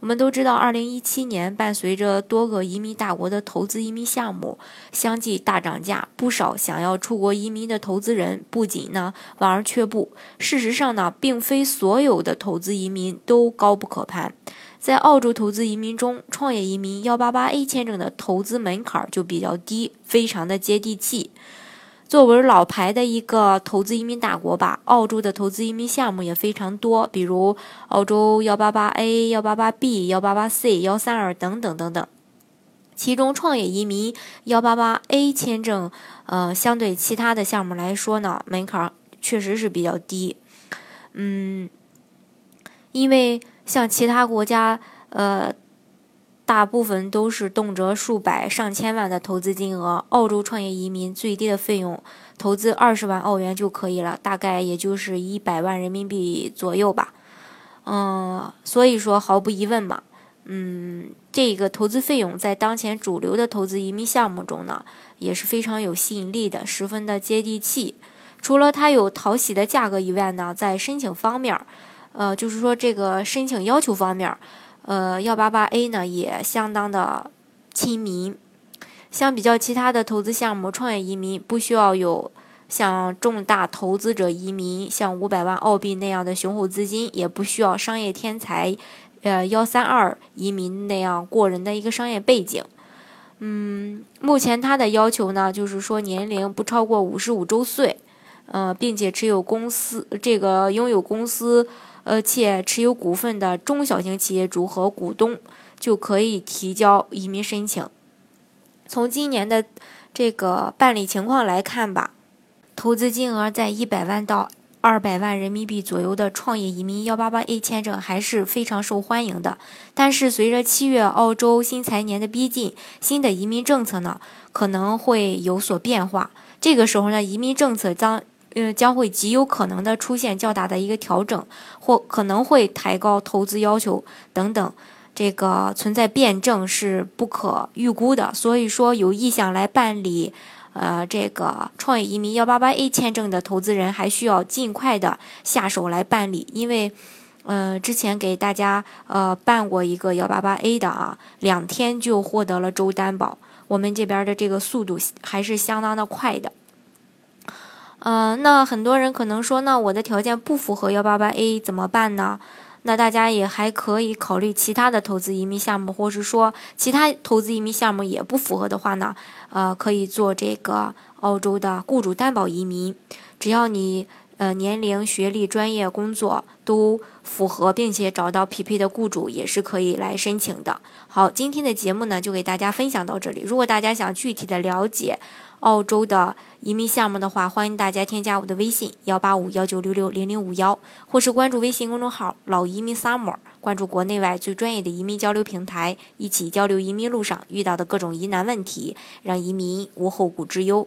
我们都知道，二零一七年伴随着多个移民大国的投资移民项目相继大涨价，不少想要出国移民的投资人不仅呢望而却步。事实上呢，并非所有的投资移民都高不可攀。在澳洲投资移民中，创业移民幺八八 A 签证的投资门槛就比较低，非常的接地气。作为老牌的一个投资移民大国吧，澳洲的投资移民项目也非常多，比如澳洲幺八八 A、幺八八 B、幺八八 C、幺三二等等等等。其中创业移民幺八八 A 签证，呃，相对其他的项目来说呢，门槛确实是比较低。嗯，因为像其他国家，呃。大部分都是动辄数百上千万的投资金额，澳洲创业移民最低的费用，投资二十万澳元就可以了，大概也就是一百万人民币左右吧。嗯，所以说毫无疑问嘛，嗯，这个投资费用在当前主流的投资移民项目中呢，也是非常有吸引力的，十分的接地气。除了它有讨喜的价格以外呢，在申请方面，呃，就是说这个申请要求方面。呃，幺八八 A 呢也相当的亲民，相比较其他的投资项目，创业移民不需要有像重大投资者移民像五百万澳币那样的雄厚资金，也不需要商业天才，呃幺三二移民那样过人的一个商业背景。嗯，目前他的要求呢，就是说年龄不超过五十五周岁，呃，并且持有公司这个拥有公司。而，且持有股份的中小型企业主和股东就可以提交移民申请。从今年的这个办理情况来看吧，投资金额在一百万到二百万人民币左右的创业移民幺八八 A 签证还是非常受欢迎的。但是随着七月澳洲新财年的逼近，新的移民政策呢可能会有所变化。这个时候呢，移民政策将。呃，将会极有可能的出现较大的一个调整，或可能会抬高投资要求等等，这个存在辩证是不可预估的。所以说，有意向来办理呃这个创业移民幺八八 A 签证的投资人，还需要尽快的下手来办理，因为呃之前给大家呃办过一个幺八八 A 的啊，两天就获得了州担保，我们这边的这个速度还是相当的快的。嗯，那很多人可能说，那我的条件不符合幺八八 A 怎么办呢？那大家也还可以考虑其他的投资移民项目，或是说其他投资移民项目也不符合的话呢，呃，可以做这个澳洲的雇主担保移民，只要你呃年龄、学历、专业、工作都符合，并且找到匹配的雇主，也是可以来申请的。好，今天的节目呢就给大家分享到这里。如果大家想具体的了解，澳洲的移民项目的话，欢迎大家添加我的微信幺八五幺九六六零零五幺，或是关注微信公众号“老移民 summer”，关注国内外最专业的移民交流平台，一起交流移民路上遇到的各种疑难问题，让移民无后顾之忧。